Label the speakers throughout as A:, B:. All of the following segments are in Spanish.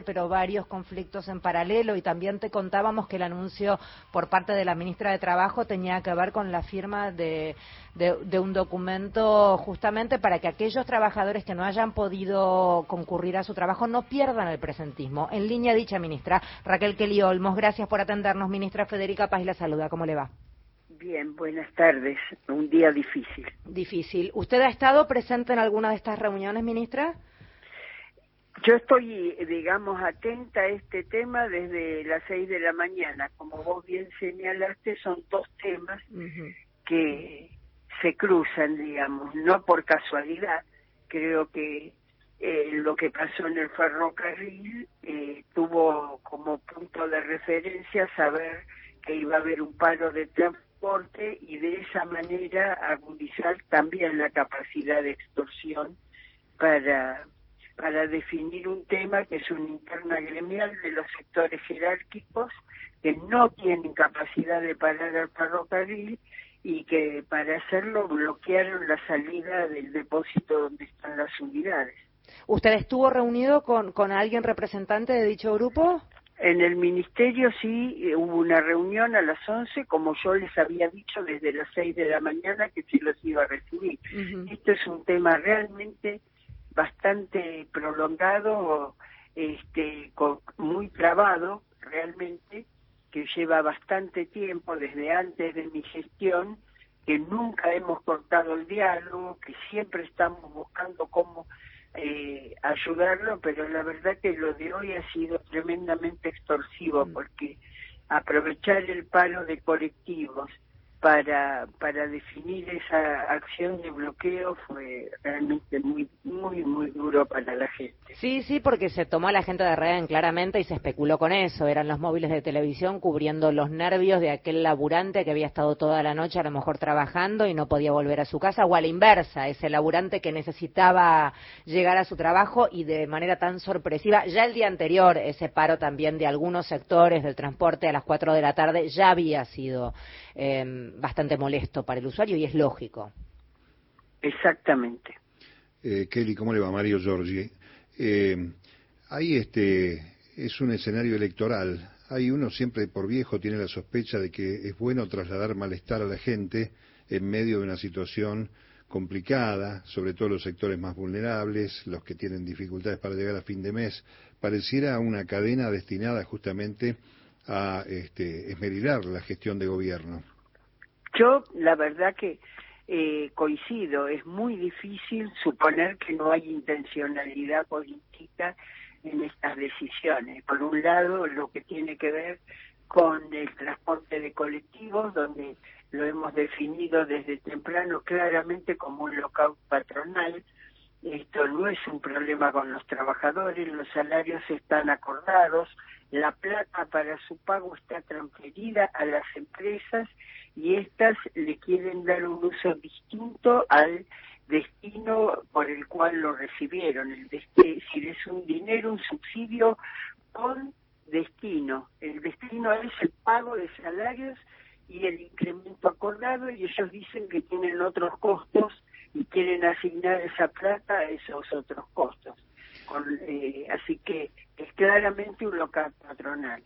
A: pero varios conflictos en paralelo y también te contábamos que el anuncio por parte de la ministra de Trabajo tenía que ver con la firma de, de, un documento justamente para que aquellos trabajadores que no hayan podido concurrir a su trabajo no pierdan el presentismo. En línea dicha ministra, Raquel Kelly Olmos, gracias por atendernos. Ministra Federica Paz la saluda. ¿Cómo le va?
B: Bien, buenas tardes. Un día difícil.
A: Difícil. ¿Usted ha estado presente en alguna de estas reuniones, ministra?
B: Yo estoy, digamos, atenta a este tema desde las seis de la mañana. Como vos bien señalaste, son dos temas que se cruzan, digamos, no por casualidad. Creo que eh, lo que pasó en el ferrocarril eh, tuvo como punto de referencia saber que iba a haber un paro de transporte y de esa manera agudizar también la capacidad de extorsión para para definir un tema que es una interna gremial de los sectores jerárquicos que no tienen capacidad de parar al ferrocarril y que para hacerlo bloquearon la salida del depósito donde están las unidades.
A: ¿Usted estuvo reunido con, con alguien representante de dicho grupo?
B: En el ministerio sí eh, hubo una reunión a las 11, como yo les había dicho desde las 6 de la mañana que se los iba a recibir. Esto es un tema realmente bastante prolongado, este, muy trabado realmente, que lleva bastante tiempo desde antes de mi gestión, que nunca hemos cortado el diálogo, que siempre estamos buscando cómo eh, ayudarlo, pero la verdad que lo de hoy ha sido tremendamente extorsivo mm. porque aprovechar el paro de colectivos para, para definir esa acción de bloqueo fue realmente muy, muy, muy duro para la gente.
A: Sí, sí, porque se tomó a la gente de rehén claramente y se especuló con eso. Eran los móviles de televisión cubriendo los nervios de aquel laburante que había estado toda la noche a lo mejor trabajando y no podía volver a su casa, o a la inversa, ese laburante que necesitaba llegar a su trabajo y de manera tan sorpresiva. Ya el día anterior, ese paro también de algunos sectores del transporte a las 4 de la tarde ya había sido eh, bastante molesto para el usuario y es lógico.
B: Exactamente.
C: Eh, Kelly, ¿cómo le va? Mario Giorgi. Eh, ahí este, es un escenario electoral. Hay uno siempre por viejo tiene la sospecha de que es bueno trasladar malestar a la gente en medio de una situación complicada, sobre todo los sectores más vulnerables, los que tienen dificultades para llegar a fin de mes. Pareciera una cadena destinada justamente a este, esmerillar la gestión de gobierno.
B: Yo, la verdad que eh, coincido, es muy difícil suponer que no hay intencionalidad política en estas decisiones. Por un lado, lo que tiene que ver con el transporte de colectivos, donde lo hemos definido desde temprano claramente como un local patronal. Esto no es un problema con los trabajadores, los salarios están acordados, la plata para su pago está transferida a las empresas y éstas le quieren dar un uso distinto al destino por el cual lo recibieron. El es decir, es un dinero, un subsidio con destino. El destino es el pago de salarios y el incremento acordado y ellos dicen que tienen otros costos y quieren asignar esa plata a esos otros costos. Eh, así que es claramente un local patronal.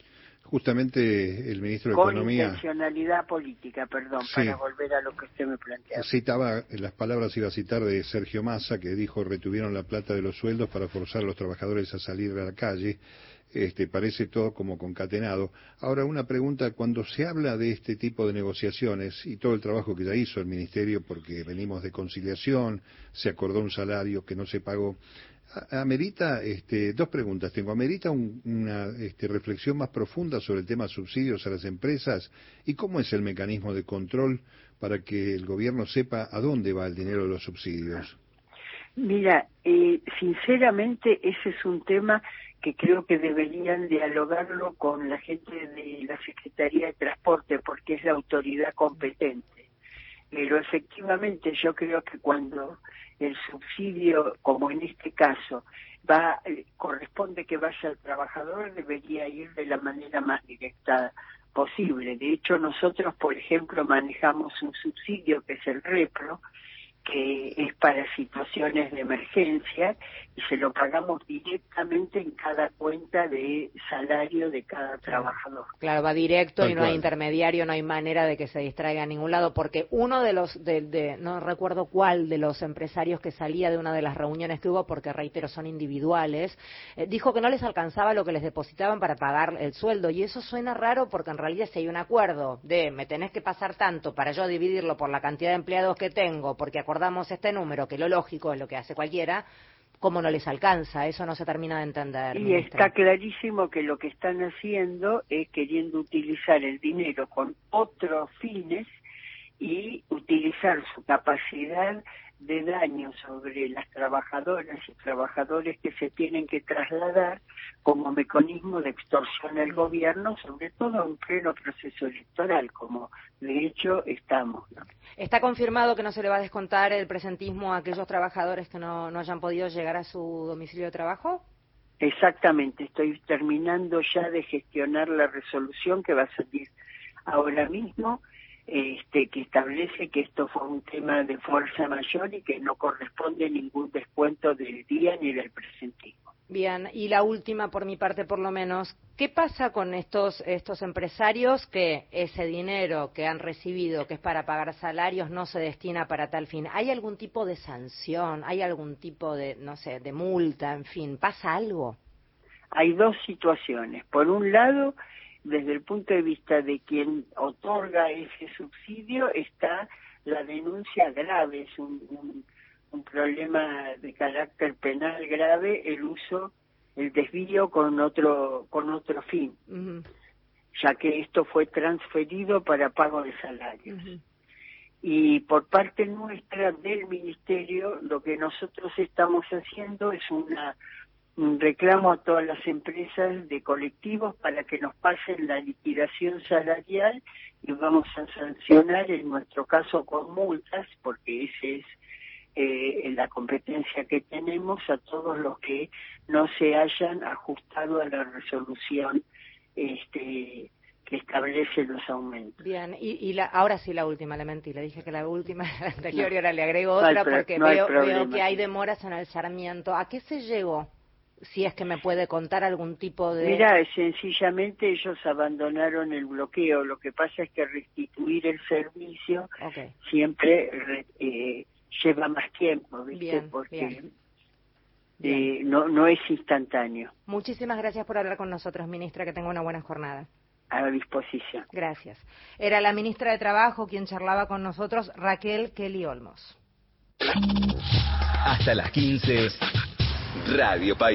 C: Justamente el ministro de
B: Con
C: Economía.
B: intencionalidad política, perdón, para volver a lo que usted me planteaba.
C: Citaba, las palabras iba a citar de Sergio Massa, que dijo retuvieron la plata de los sueldos para forzar a los trabajadores a salir a la calle. Este, parece todo como concatenado. Ahora, una pregunta, cuando se habla de este tipo de negociaciones y todo el trabajo que ya hizo el Ministerio, porque venimos de conciliación, se acordó un salario que no se pagó, amerita este, dos preguntas. Tengo amerita una este, reflexión más profunda sobre el tema de subsidios a las empresas y cómo es el mecanismo de control para que el gobierno sepa a dónde va el dinero de los subsidios
B: mira eh, sinceramente ese es un tema que creo que deberían dialogarlo con la gente de la Secretaría de Transporte porque es la autoridad competente pero efectivamente yo creo que cuando el subsidio, como en este caso, va eh, corresponde que vaya al trabajador, debería ir de la manera más directa posible. De hecho, nosotros, por ejemplo, manejamos un subsidio que es el REPRO, que es para situaciones de emergencia y se lo pagamos directamente en cada cuenta de salario de cada trabajador.
A: Claro, va directo y no hay intermediario, no hay manera de que se distraiga a ningún lado, porque uno de los, de, no recuerdo cuál de los empresarios que salía de una de las reuniones que hubo, porque reitero, son individuales, eh, dijo que no les alcanzaba lo que les depositaban para pagar el sueldo. Y eso suena raro porque en realidad si hay un acuerdo de me tenés que pasar tanto para yo dividirlo por la cantidad de empleados que tengo, porque acordamos este número, que lo lógico es lo que hace cualquiera, ¿cómo no les alcanza? Eso no se termina de entender.
B: Y está clarísimo que lo que están haciendo es queriendo utilizar el dinero con otros fines y utilizar su capacidad de daño sobre las trabajadoras y trabajadores que se tienen que trasladar como mecanismo de extorsión al gobierno, sobre todo en pleno proceso electoral, como de hecho estamos.
A: ¿Está confirmado que no se le va a descontar el presentismo a aquellos trabajadores que no, no hayan podido llegar a su domicilio de trabajo?
B: Exactamente, estoy terminando ya de gestionar la resolución que va a salir ahora mismo este, que establece que esto fue un tema de fuerza mayor y que no corresponde ningún descuento del día ni del presentismo.
A: Bien, y la última por mi parte por lo menos, ¿qué pasa con estos, estos empresarios que ese dinero que han recibido, que es para pagar salarios, no se destina para tal fin? ¿Hay algún tipo de sanción? ¿Hay algún tipo de, no sé, de multa? En fin, ¿pasa algo?
B: Hay dos situaciones. Por un lado, desde el punto de vista de quien otorga ese subsidio está la denuncia grave, es un, un, problema de carácter penal grave el uso, el desvío con otro, con otro fin, ya que esto fue transferido para pago de salarios. Y por parte nuestra del Ministerio, lo que nosotros estamos haciendo es una reclamo a todas las empresas de colectivos para que nos pasen la liquidación salarial y vamos a sancionar en nuestro caso con multas, porque esa es eh, la competencia que tenemos a todos los que no se hayan ajustado a la resolución este, que establece los aumentos.
A: Bien, y, la, ahora sí la última, le mentí, le dije que la última la anterior y ahora le agrego otra porque veo, veo, que hay demoras en el Sarmiento. ¿A qué se llegó? si es que me puede contar algún tipo de...
B: Mira, sencillamente ellos abandonaron el bloqueo. Lo que pasa es que restituir el servicio siempre eh, lleva más tiempo, ¿viste? Porque eh, no, no es instantáneo.
A: Muchísimas gracias por hablar con nosotros, ministra. Que tenga una buena jornada.
B: A disposición.
A: Gracias. Era la ministra de Trabajo quien charlaba con nosotros, Raquel Kelly Olmos.
D: Hasta las 15. Radio País.